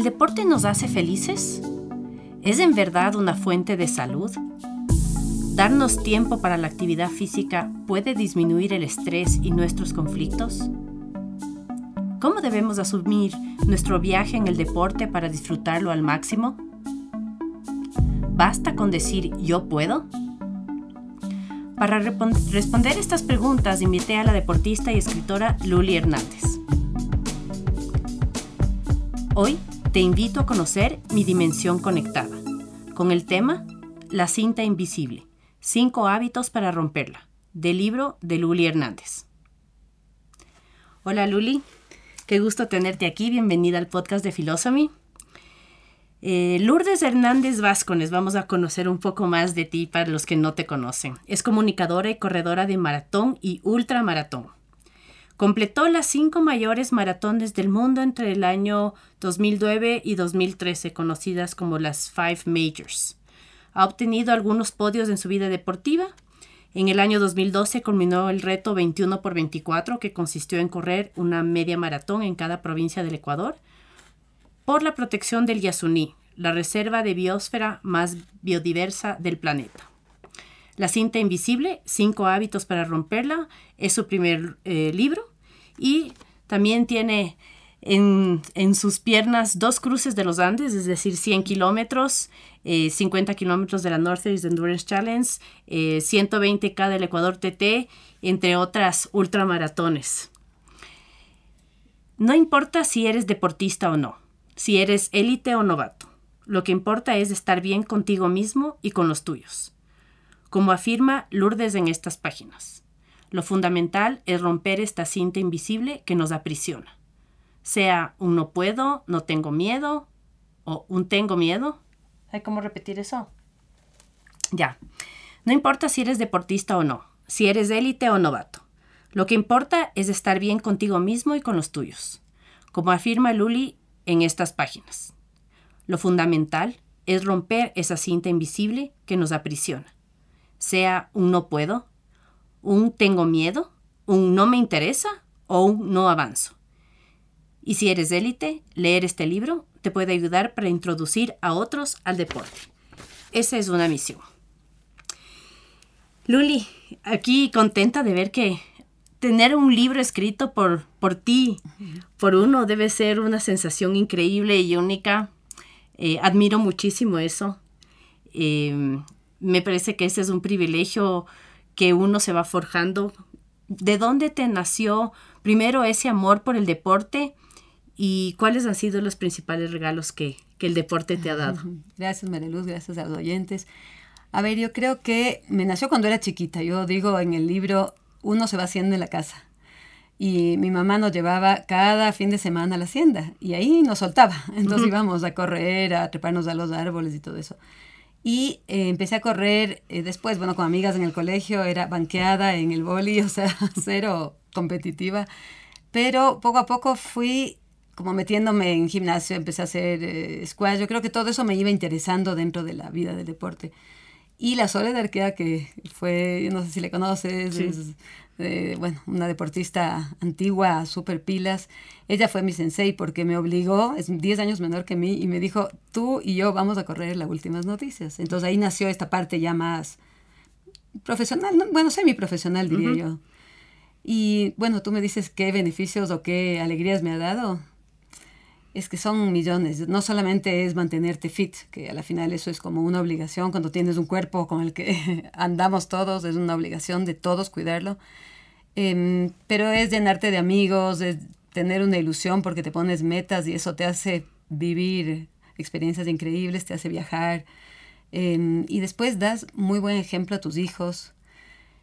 ¿El deporte nos hace felices? ¿Es en verdad una fuente de salud? ¿Darnos tiempo para la actividad física puede disminuir el estrés y nuestros conflictos? ¿Cómo debemos asumir nuestro viaje en el deporte para disfrutarlo al máximo? ¿Basta con decir yo puedo? Para responder estas preguntas invité a la deportista y escritora Luli Hernández. Hoy te invito a conocer mi dimensión conectada, con el tema La cinta invisible, cinco hábitos para romperla, del libro de Luli Hernández. Hola Luli, qué gusto tenerte aquí, bienvenida al podcast de Philosophy. Eh, Lourdes Hernández Vázquez, vamos a conocer un poco más de ti para los que no te conocen. Es comunicadora y corredora de maratón y ultramaratón. Completó las cinco mayores maratones del mundo entre el año 2009 y 2013, conocidas como las Five Majors. Ha obtenido algunos podios en su vida deportiva. En el año 2012 culminó el reto 21 por 24, que consistió en correr una media maratón en cada provincia del Ecuador por la protección del Yasuní, la reserva de biosfera más biodiversa del planeta. La cinta invisible, Cinco hábitos para romperla, es su primer eh, libro y también tiene en, sus piernas dos cruces de los Andes, es decir, 100 kilómetros, 50 eh, kilómetros de la Northeast Endurance Challenge, 120K eh, del Ecuador TT, entre otras ultramaratones. No importa si eres deportista o no, si eres élite o novato. Lo que importa es estar bien contigo mismo y con los tuyos. Como afirma Lourdes en estas páginas, lo fundamental es romper esta cinta invisible que nos aprisiona. Sea un no puedo, no tengo miedo o un tengo miedo. ¿Hay cómo repetir eso? Ya. No importa si eres deportista o no, si eres élite o novato. Lo que importa es estar bien contigo mismo y con los tuyos. Como afirma Luli, en estas páginas. Lo fundamental es romper esa cinta invisible que nos aprisiona. Sea un no puedo, un tengo miedo, un no me interesa o un no avanzo. Y si eres élite, leer este libro te puede ayudar para introducir a otros al deporte. Esa es una misión. Luli, aquí contenta de ver que tener un libro escrito por, por ti, por uno, debe ser una sensación increíble y única. Eh, admiro muchísimo eso. Em, me parece que ese es un privilegio que uno se va forjando. ¿De dónde te nació primero ese amor por el deporte y cuáles han sido los principales regalos que, que el deporte te ha dado? Gracias, Mariluz, gracias a los oyentes. A ver, yo creo que me nació cuando era chiquita. Yo digo en el libro, uno se va haciendo en la casa. Y mi mamá nos llevaba cada fin de semana a la hacienda y ahí nos soltaba. Entonces íbamos a correr, a treparnos a los árboles y todo eso. Y eh, empecé a correr eh, después, bueno, con amigas en el colegio, era banqueada en el boli, o sea, cero competitiva. Pero poco a poco fui como metiéndome en gimnasio, empecé a hacer eh, squash. Yo creo que todo eso me iba interesando dentro de la vida del deporte. Y la Soledad Arquea, que fue, no sé si le conoces, es, eh, bueno, una deportista antigua, super pilas. Ella fue mi sensei porque me obligó, es 10 años menor que mí, y me dijo, tú y yo vamos a correr las últimas noticias. Entonces ahí nació esta parte ya más profesional, bueno, semi-profesional diría yo. Y bueno, tú me dices qué beneficios o qué alegrías me ha dado es que son millones. No solamente es mantenerte fit, que a la final eso es como una obligación cuando tienes un cuerpo con el que andamos todos, es una obligación de todos cuidarlo. Em, pero es llenarte de amigos, es tener una ilusión porque te pones metas y eso te hace vivir experiencias increíbles, te hace viajar. Em, y después das muy buen ejemplo a tus hijos,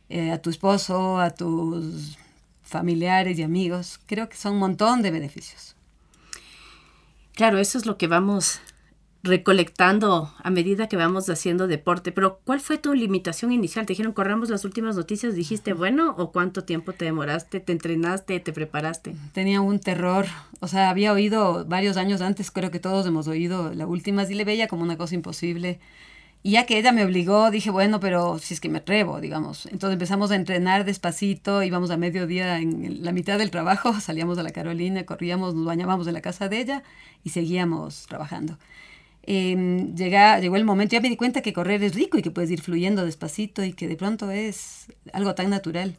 eh, a tu esposo, a tus familiares y amigos. Creo que son un montón de beneficios. Claro, eso es lo que vamos recolectando a medida que vamos haciendo deporte. Pero, ¿cuál fue tu limitación inicial? Te dijeron, corramos las últimas noticias, dijiste, bueno, o cuánto tiempo te demoraste, te entrenaste, te preparaste. Tenía un terror, o sea, había oído varios años antes, creo que todos hemos oído la última, y le veía como una cosa imposible. Y ya que ella me obligó, dije, bueno, pero si es que me atrevo, digamos. Entonces empezamos a entrenar despacito, íbamos a mediodía en la mitad del trabajo, salíamos a la Carolina, corríamos, nos bañábamos en la casa de ella y seguíamos trabajando. Eh, llegó el momento, ya me di cuenta que correr es rico y que puedes ir fluyendo despacito y que de pronto es algo tan natural.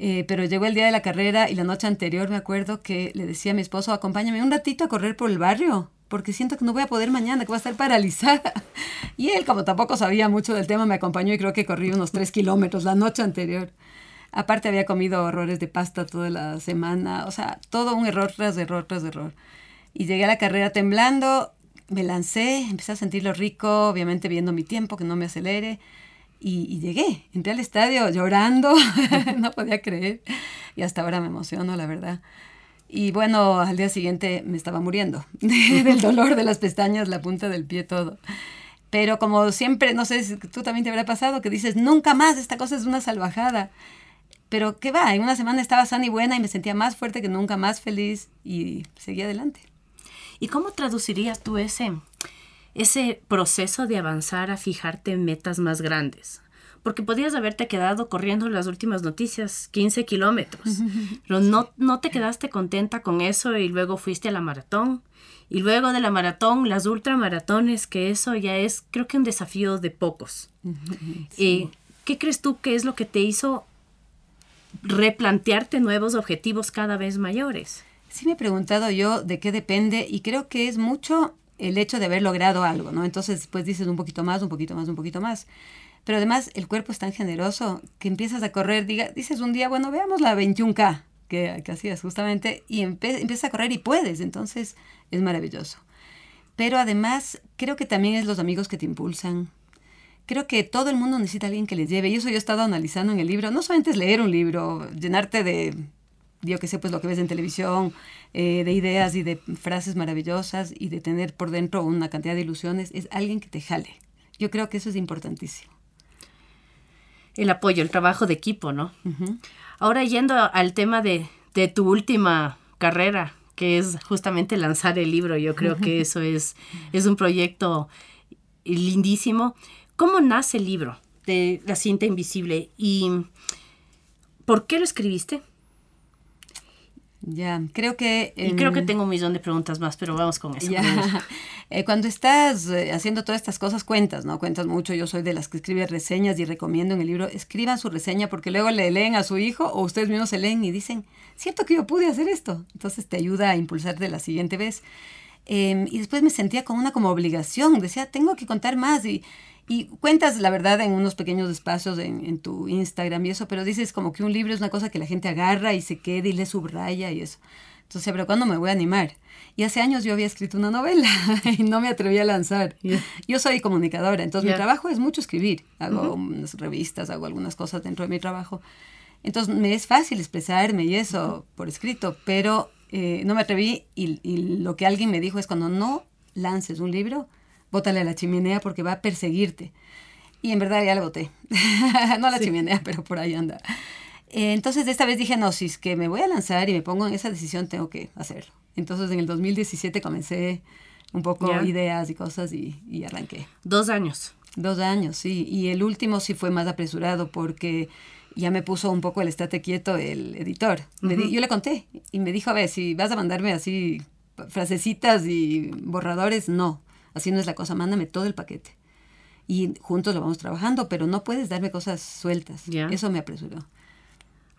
Eh, pero llegó el día de la carrera y la noche anterior me acuerdo que le decía a mi esposo, acompáñame un ratito a correr por el barrio, porque siento que no voy a poder mañana, que voy a estar paralizada. Y él, como tampoco sabía mucho del tema, me acompañó y creo que corrí unos tres kilómetros la noche anterior. Aparte había comido horrores de pasta toda la semana, o sea, todo un error tras error tras error. Y llegué a la carrera temblando, me lancé, empecé a sentirlo rico, obviamente viendo mi tiempo, que no me acelere. Y, llegué, entré al estadio llorando, no podía creer. Y hasta ahora me emociono, la verdad. Y bueno, al día siguiente me estaba muriendo del dolor de las pestañas, la punta del pie, todo. Pero como siempre, no sé si tú también te habrá pasado, que dices, nunca más, esta cosa es una salvajada. Pero qué va, en una semana estaba sana y buena y me sentía más fuerte que nunca, más feliz y seguí adelante. ¿Y cómo traducirías tú ese, ese proceso de avanzar a fijarte en metas más grandes? Porque podías haberte quedado corriendo las últimas noticias 15 kilómetros, pero no, no te quedaste contenta con eso y luego fuiste a la maratón. Y luego de la maratón, las ultramaratones, que eso ya es, creo que un desafío de pocos. Eh, ¿Qué crees tú que es lo que te hizo replantearte nuevos objetivos cada vez mayores? Sí me he preguntado yo de qué depende y creo que es mucho el hecho de haber logrado algo, ¿no? Entonces, pues dices un poquito más, un poquito más, un poquito más. Pero además el cuerpo es tan generoso que empiezas a correr, diga, dices un día, bueno, veamos la 21K que, que hacías justamente y empiezas a correr y puedes, entonces es maravilloso. Pero además creo que también es los amigos que te impulsan. Creo que todo el mundo necesita alguien que les lleve y eso yo he estado analizando en el libro. No solamente es leer un libro, llenarte de yo que sé, pues lo que ves en televisión, eh, de ideas y de frases maravillosas y de tener por dentro una cantidad de ilusiones, es alguien que te jale. Yo creo que eso es importantísimo. El apoyo, el trabajo de equipo, ¿no? Ahora yendo al tema de, de, tu última carrera, que es justamente lanzar el libro, yo creo que eso es, es un proyecto lindísimo. ¿Cómo nace el libro de La cinta invisible y por qué lo escribiste? Ya, creo que... y creo que tengo un millón de preguntas más, pero vamos con eso. Eh, cuando estás eh, haciendo todas estas cosas, cuentas, ¿no? Cuentas mucho. Yo soy de las que escribe reseñas y recomiendo en el libro, escriban su reseña porque luego le leen a su hijo o ustedes mismos se leen y dicen, cierto que yo pude hacer esto. Entonces te ayuda a impulsarte la siguiente vez. Em, y después me sentía con una como obligación. Decía, tengo que contar más y y cuentas la verdad en unos pequeños espacios en, tu Instagram y eso, pero dices como que un libro es una cosa que la gente agarra y se queda y le subraya y eso. Entonces, pero ¿cuándo me voy a animar? Y hace años yo había escrito una novela y no me atreví a lanzar. Yo soy comunicadora, entonces mi trabajo es mucho escribir. Hago unas revistas, hago algunas cosas dentro de mi trabajo. Entonces me es fácil expresarme y eso por escrito, pero eh, no me atreví y, y lo que alguien me dijo es cuando no lances un libro, bótale a la chimenea porque va a perseguirte. Y en verdad ya lo boté. no a la chimenea, pero por ahí anda. Eh, entonces, esta vez dije, no, si es que me voy a lanzar y me pongo en esa decisión, tengo que hacerlo. Entonces, en el 2017 comencé un poco ideas y cosas y, y, arranqué. Dos años. Dos años, sí. Y el último sí fue más apresurado porque ya me puso un poco el estate quieto el editor. yo le conté y me dijo, a ver, si vas a mandarme así frasecitas y borradores, no así no es la cosa, mándame todo el paquete. Y juntos lo vamos trabajando, pero no puedes darme cosas sueltas. Eso me apresuró.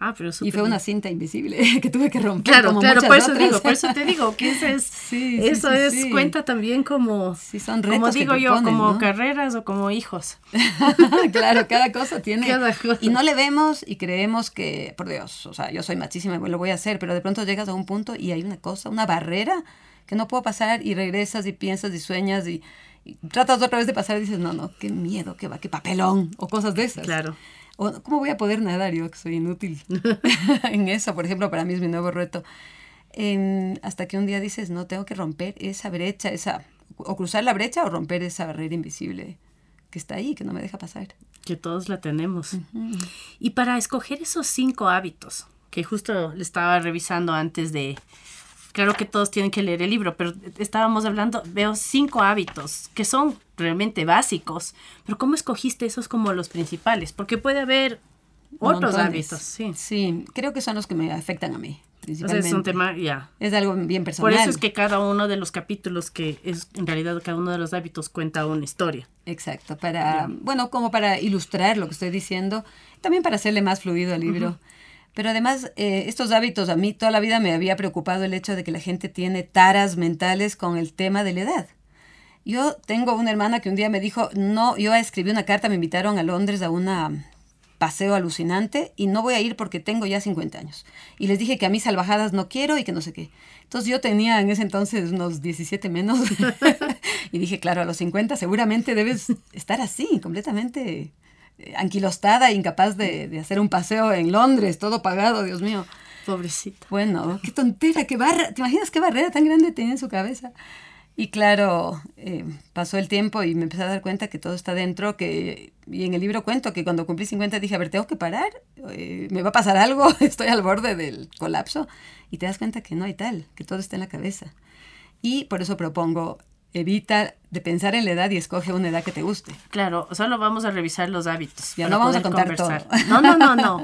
Ah, pero y fue una cinta invisible que tuve que romper. Claro, claro, por eso digo, por eso te digo que eso es, eso es cuenta también como, son como digo yo, como carreras o como hijos. claro, cada cosa tiene. Y no le vemos y creemos que, por Dios, o sea, yo soy machísima y lo voy a hacer, pero de pronto llegas a un punto y hay una cosa, una barrera que no puedo pasar y regresas y piensas y sueñas y, tratas otra vez de pasar y dices, no, no, qué miedo, qué va, qué papelón o cosas de esas. Claro. ¿Cómo voy a poder nadar yo que soy inútil en eso? Por ejemplo, para mí es mi nuevo reto. hasta que un día dices, no, tengo que romper esa brecha, esa, o cruzar la brecha o romper esa barrera invisible que está ahí, que no me deja pasar. Que todos la tenemos. Y para escoger esos cinco hábitos, que justo le estaba revisando antes de, claro que todos tienen que leer el libro, pero estábamos hablando, veo cinco hábitos que son realmente básicos, pero ¿cómo escogiste esos como los principales? Porque puede haber otros hábitos, sí. Sí, creo que son los que me afectan a mí. Principalmente. es un tema, ya. Es algo bien personal. Por eso es que cada uno de los capítulos, que es en realidad cada uno de los hábitos cuenta una historia. Exacto, para, bueno, como para ilustrar lo que estoy diciendo, también para hacerle más fluido al libro. Pero además, eh, estos hábitos, a mí toda la vida me había preocupado el hecho de que la gente tiene taras mentales con el tema de la edad. Yo tengo una hermana que un día me dijo, no, yo escribí una carta, me invitaron a Londres a una paseo alucinante y no voy a ir porque tengo ya 50 años. Y les dije que a mí salvajadas no quiero y que no sé qué. Entonces yo tenía en ese entonces unos 17 menos y dije, claro, a los 50 seguramente debes estar así, completamente anquilostada, incapaz de, de hacer un paseo en Londres, todo pagado, Dios mío. Pobrecita. Bueno, qué tontera, qué barra. ¿Te imaginas qué barrera tan grande tenía en su cabeza? Y claro, eh, pasó el tiempo y me empecé a dar cuenta que todo está dentro, que, y en el libro cuento que cuando cumplí 50 dije, a ver, tengo que parar, eh, me va a pasar algo, estoy al borde del colapso, y te das cuenta que no hay tal, que todo está en la cabeza. Y por eso propongo, evita de pensar en la edad y escoge una edad que te guste. Claro, solo vamos a revisar los hábitos. Ya no vamos a contar todo. No, no, no, no.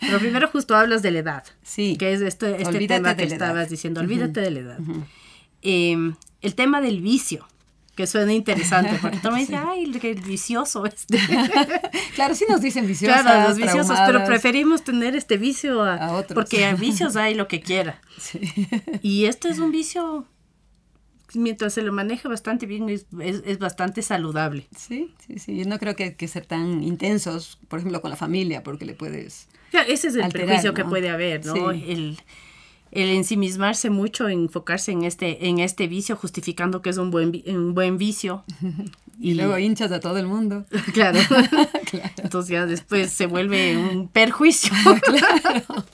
Pero primero justo hablas de la edad. Sí. Que es este, este tema que estabas diciendo, olvídate de la edad. eh, el tema del vicio, que suena interesante, porque todo me dice, ay, qué vicioso este. claro, sí nos dicen viciosos. Claro, los viciosos, pero preferimos tener este vicio a, otros. Porque a vicios hay lo que quiera. Sí. Y este es un vicio, mientras se lo maneja bastante bien, es, es, bastante saludable. Sí, sí, sí. Yo no creo que, hay que ser tan intensos, por ejemplo, con la familia, porque le puedes. ese es el prejuicio que puede haber, ¿no? El, el ensimismarse mucho, enfocarse en este, en este vicio, justificando que es un buen, un buen vicio. Y, luego hinchas a todo el mundo. claro. Entonces ya después se vuelve un perjuicio. claro.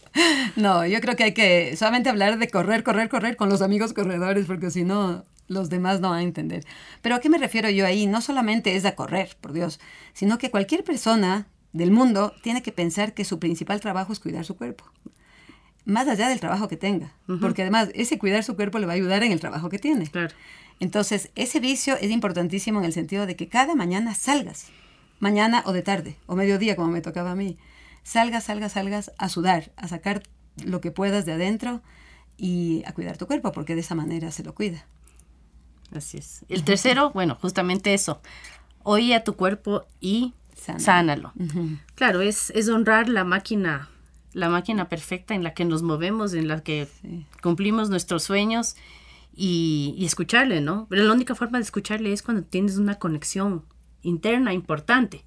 No, yo creo que hay que solamente hablar de correr, correr, correr con los amigos corredores, porque si no, los demás no van a entender. Pero ¿a qué me refiero yo ahí? No solamente es a correr, por Dios, sino que cualquier persona del mundo tiene que pensar que su principal trabajo es cuidar su cuerpo más allá del trabajo que tenga, porque además ese cuidar su cuerpo le va a ayudar en el trabajo que tiene. Claro. Entonces, ese vicio es importantísimo en el sentido de que cada mañana salgas, mañana o de tarde, o mediodía como me tocaba a mí, salgas, salgas, salgas a sudar, a sacar lo que puedas de adentro y a cuidar tu cuerpo, porque de esa manera se lo cuida. Así es. El tercero, bueno, justamente eso, oye a tu cuerpo y sánalo. Claro, es, es honrar la máquina la máquina perfecta en la que nos movemos, en la que cumplimos nuestros sueños y, escucharle, ¿no? Pero la única forma de escucharle es cuando tienes una conexión interna importante.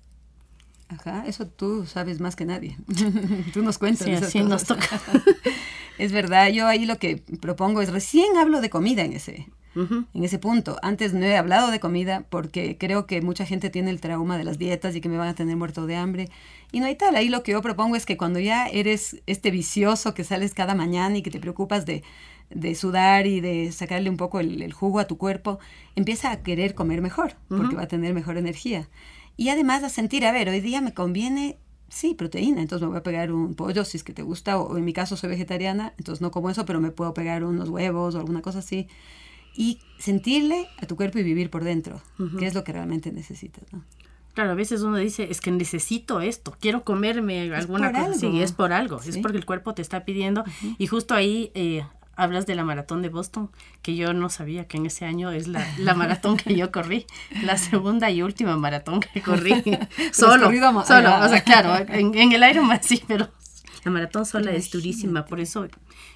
Ajá, eso tú sabes más que nadie. tú nos cuentas. Sí, así nos toca. es verdad, yo ahí lo que propongo es, recién hablo de comida en ese, en ese punto. Antes no he hablado de comida porque creo que mucha gente tiene el trauma de las dietas y que me van a tener muerto de hambre. Y no hay tal. Ahí lo que yo propongo es que cuando ya eres este vicioso que sales cada mañana y que te preocupas de, sudar y de sacarle un poco el, jugo a tu cuerpo, empieza a querer comer mejor porque va a tener mejor energía. Y además a sentir, a ver, hoy día me conviene Sí, proteína, entonces me voy a pegar un pollo si es que te gusta, o en mi caso soy vegetariana, entonces no como eso, pero me puedo pegar unos huevos o alguna cosa así y sentirle a tu cuerpo y vivir por dentro, que es lo que realmente necesitas, ¿no? Claro, a veces uno dice, es que necesito esto, quiero comerme alguna cosa. Sí, es por algo, es porque el cuerpo te está pidiendo. Y justo ahí eh, hablas de la maratón de Boston, que yo no sabía que en ese año es la, la maratón que yo corrí, la segunda y última maratón que corrí. solo, solo, o sea, claro, en, en el Ironman sí, pero la maratón sola es durísima, por eso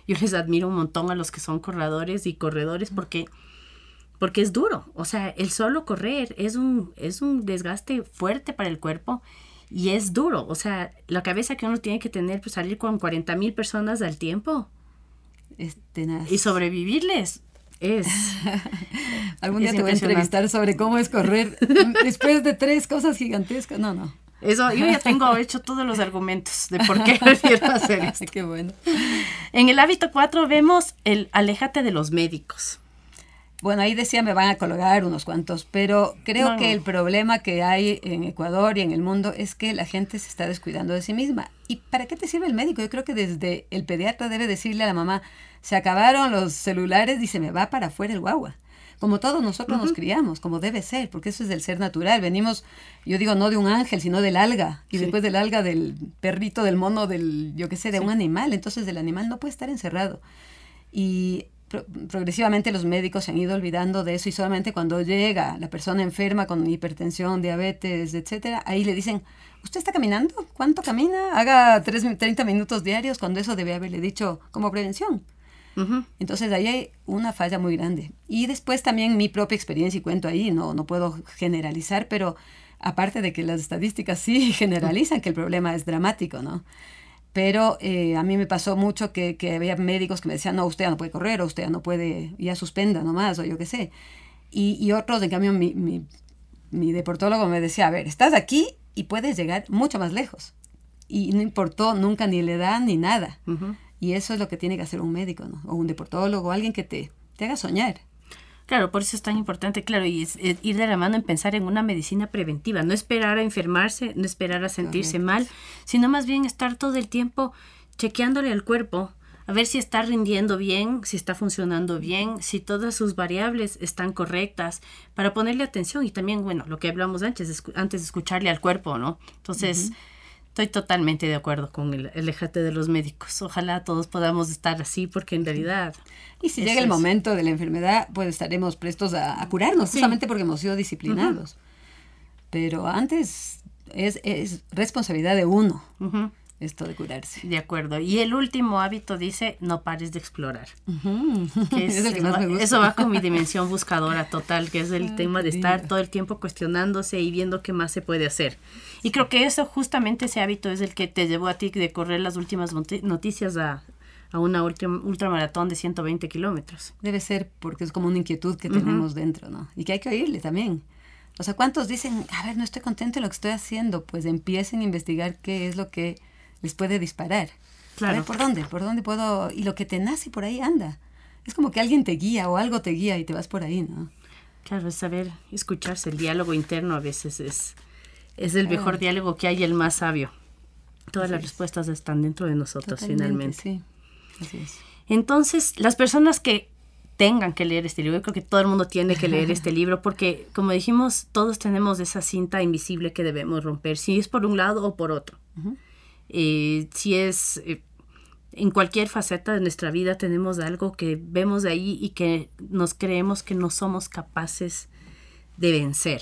yo les admiro un montón a los que son corredores y corredores porque porque es duro, o sea, el solo correr es un es un desgaste fuerte para el cuerpo y es duro, o sea, la cabeza que uno tiene que tener pues salir con 40 mil personas al tiempo y sobrevivirles es. Algún día te voy a entrevistar sobre cómo es correr después de tres cosas gigantescas. No, no. Eso, yo ya tengo hecho todos los argumentos de por qué prefiero hacer esto. Qué bueno. En el hábito 4 vemos el aléjate de los médicos. Bueno, ahí decía me van a colgar unos cuantos, pero creo que el problema que hay en Ecuador y en el mundo es que la gente se está descuidando de sí misma. ¿Y para qué te sirve el médico? Yo creo que desde el pediatra debe decirle a la mamá, se acabaron los celulares y se me va para afuera el guagua. Como todos nosotros nos criamos, como debe ser, porque eso es del ser natural. Venimos, yo digo, no de un ángel, sino del alga. Y después del alga, del perrito, del mono, del, yo qué sé, de un animal. Entonces el animal no puede estar encerrado. Y progresivamente los médicos se han ido olvidando de eso y solamente cuando llega la persona enferma con hipertensión, diabetes, etcétera, ahí le dicen, ¿usted está caminando? ¿Cuánto camina? Haga 30 minutos diarios cuando eso debe haberle dicho como prevención. Entonces ahí hay una falla muy grande. Y después también mi propia experiencia y cuento ahí, no, no puedo generalizar, pero aparte de que las estadísticas sí generalizan que el problema es dramático, ¿no? Pero eh, a mí me pasó mucho que, que, había médicos que me decían, no, usted ya no puede correr, o usted ya no puede, ya suspenda nomás, o yo qué sé. Y, y otros, en cambio, mi, mi, mi deportólogo me decía, a ver, estás aquí y puedes llegar mucho más lejos. Y no importó nunca ni la edad ni nada. Y eso es lo que tiene que hacer un médico, ¿no? O un deportólogo, alguien que te, te haga soñar. Claro, por eso es tan importante, claro, y es, ir de la mano en pensar en una medicina preventiva, no esperar a enfermarse, no esperar a sentirse mal, sino más bien estar todo el tiempo chequeándole al cuerpo, a ver si está rindiendo bien, si está funcionando bien, si todas sus variables están correctas, para ponerle atención y también, bueno, lo que hablamos antes, antes de escucharle al cuerpo, ¿no? Entonces, Estoy totalmente de acuerdo con el, el de los médicos. Ojalá todos podamos estar así porque en realidad... Y si llega el momento de la enfermedad, pues estaremos prestos a, curarnos, justamente porque hemos sido disciplinados. Pero antes es, es, responsabilidad de uno esto de curarse. De acuerdo. Y el último hábito dice, no pares de explorar. Eso va con mi dimensión buscadora total, que es el tema de estar todo el tiempo cuestionándose y viendo qué más se puede hacer. Y creo que eso, justamente ese hábito es el que te llevó a ti de correr las últimas noticias a, a una ultramaratón de 120 kilómetros. Debe ser porque es como una inquietud que tenemos dentro, ¿no? Y que hay que oírle también. O sea, ¿cuántos dicen, a ver, no estoy contento en lo que estoy haciendo? Pues empiecen a investigar qué es lo que les puede disparar. Claro. ¿por dónde? ¿Por dónde puedo? Y lo que te nace por ahí anda. Es como que alguien te guía o algo te guía y te vas por ahí, ¿no? Claro, es saber escucharse. El diálogo interno a veces es, es el mejor diálogo que hay, el más sabio. Todas las respuestas están dentro de nosotros finalmente. Sí. Así es. Entonces, las personas que tengan que leer este libro, yo creo que todo el mundo tiene que leer este libro porque, como dijimos, todos tenemos esa cinta invisible que debemos romper, si es por un lado o por otro. Eh, si es eh, en cualquier faceta de nuestra vida tenemos algo que vemos de ahí y que nos creemos que no somos capaces de vencer.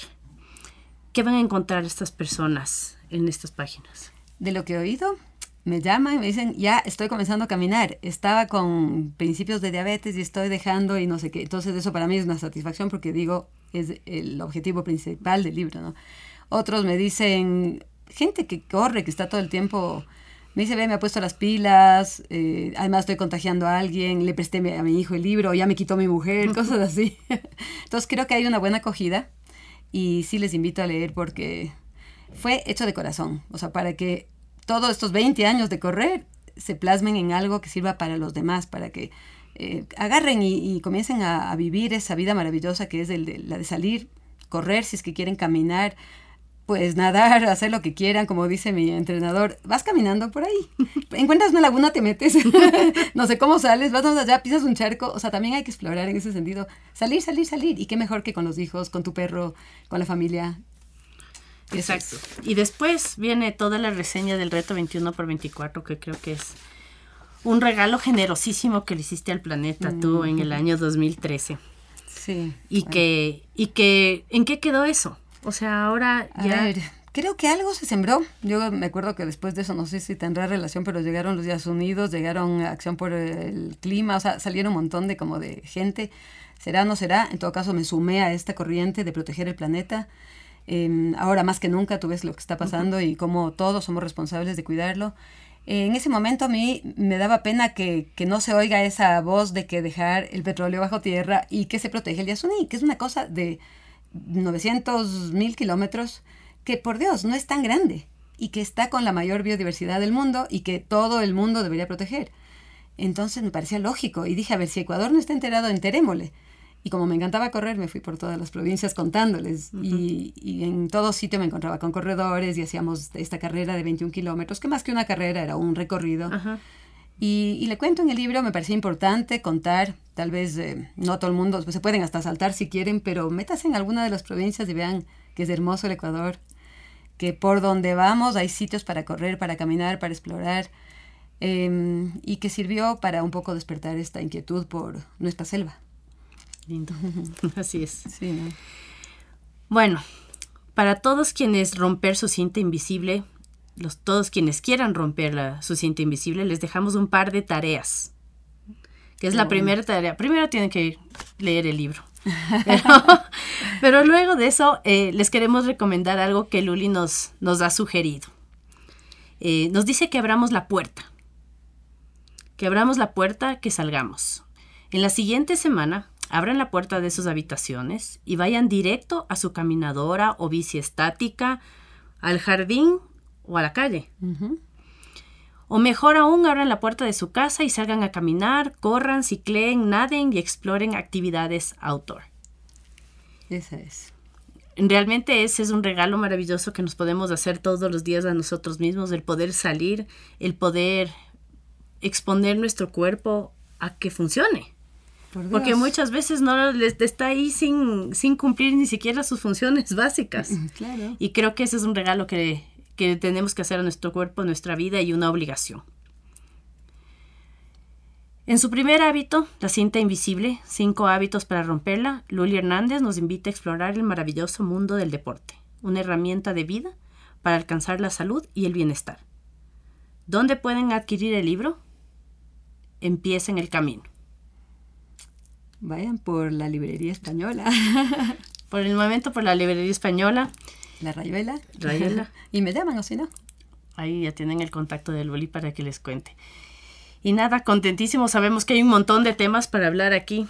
¿Qué van a encontrar estas personas en estas páginas? De lo que he oído, me llaman y me dicen, ya estoy comenzando a caminar. Estaba con principios de diabetes y estoy dejando y no sé qué. Entonces eso para mí es una satisfacción porque digo, es el objetivo principal del libro, ¿no? Otros me dicen, gente que corre, que está todo el tiempo, me dice, ve, me ha puesto las pilas, eh, además estoy contagiando a alguien, le presté a mi hijo el libro, ya me quitó mi mujer, cosas así. Entonces creo que hay una buena acogida y sí les invito a leer porque fue hecho de corazón, o sea, para que todos estos 20 años de correr se plasmen en algo que sirva para los demás, para que eh, agarren y, comiencen a, vivir esa vida maravillosa que es la de salir, correr si es que quieren caminar, pues nadar, hacer lo que quieran, como dice mi entrenador, vas caminando por ahí, encuentras una laguna, te metes, no sé cómo sales, vas allá, pisas un charco, o sea, también hay que explorar en ese sentido, salir, salir, salir, y qué mejor que con los hijos, con tu perro, con la familia. Exacto. Y después viene toda la reseña del reto 21 por 24, que creo que es un regalo generosísimo que le hiciste al planeta tú en el año 2013. Sí. Y que, y que, ¿en qué quedó eso? O sea, ahora ya... ver, creo que algo se sembró. Yo me acuerdo que después de eso, no sé si tendrá relación, pero llegaron los Días Unidos, llegaron Acción por el Clima, o sea, salieron un montón de como de gente. ¿Será o no será? En todo caso, me sumé a esta corriente de proteger el planeta. Em, ahora más que nunca tú ves lo que está pasando y cómo todos somos responsables de cuidarlo. en ese momento a mí me daba pena que, que, no se oiga esa voz de que dejar el petróleo bajo tierra y que se protege el Yasuní, que es una cosa de 900 mil kilómetros, que por Dios no es tan grande y que está con la mayor biodiversidad del mundo y que todo el mundo debería proteger. Entonces me parecía lógico y dije, a ver, si Ecuador no está enterado, enterémosle. Y como me encantaba correr, me fui por todas las provincias contándoles. y, y, en todo sitio me encontraba con corredores y hacíamos esta carrera de 21 kilómetros, que más que una carrera era un recorrido. Y, y, le cuento en el libro, me parecía importante contar, tal vez eh, no todo el mundo, pues se pueden hasta saltar si quieren, pero métase en alguna de las provincias y vean que es hermoso el Ecuador, que por donde vamos hay sitios para correr, para caminar, para explorar, em, y que sirvió para un poco despertar esta inquietud por nuestra selva. Lindo, así es. Bueno, para todos quienes romper su cinta invisible los, todos quienes quieran romper la, su cinta invisible, les dejamos un par de tareas. Que es la primera tarea. Primero tienen que leer el libro. Pero, luego de eso, eh, les queremos recomendar algo que Luli nos, nos ha sugerido. Eh, nos dice que abramos la puerta. Que abramos la puerta, que salgamos. En la siguiente semana, abran la puerta de sus habitaciones y vayan directo a su caminadora o bici estática, al jardín o a la calle. O mejor aún, abran la puerta de su casa y salgan a caminar, corran, cicleen, naden y exploren actividades outdoor. Esa es. Realmente ese es un regalo maravilloso que nos podemos hacer todos los días a nosotros mismos, el poder salir, el poder exponer nuestro cuerpo a que funcione. Porque muchas veces no les está ahí sin, sin cumplir ni siquiera sus funciones básicas. Y creo que ese es un regalo que que tenemos que hacer a nuestro cuerpo, nuestra vida y una obligación. En su primer hábito, la cinta invisible, cinco hábitos para romperla, Luli Hernández nos invita a explorar el maravilloso mundo del deporte, una herramienta de vida para alcanzar la salud y el bienestar. ¿Dónde pueden adquirir el libro? Empiecen el camino. Vayan por la librería española. por el momento por la librería española. La Rayuela. Rayuela. y me llaman o si no. Ahí ya tienen el contacto del boli para que les cuente. Y nada, contentísimo. Sabemos que hay un montón de temas para hablar aquí.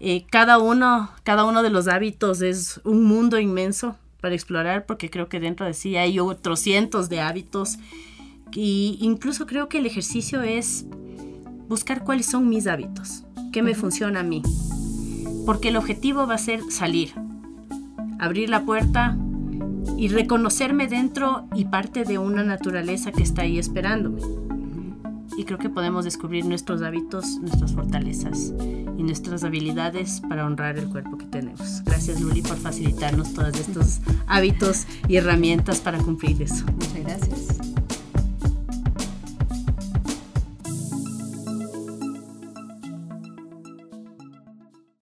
Eh, cada, uno, cada uno de los hábitos es un mundo inmenso para explorar porque creo que dentro de sí hay otros cientos de hábitos. Y incluso creo que el ejercicio es buscar cuáles son mis hábitos, qué me funciona a mí. Porque el objetivo va a ser salir, abrir la puerta, y reconocerme dentro y parte de una naturaleza que está ahí esperándome. Y creo que podemos descubrir nuestros hábitos, nuestras fortalezas y nuestras habilidades para honrar el cuerpo que tenemos. Gracias Luli por facilitarnos todos estos hábitos y herramientas para cumplir eso. Muchas gracias.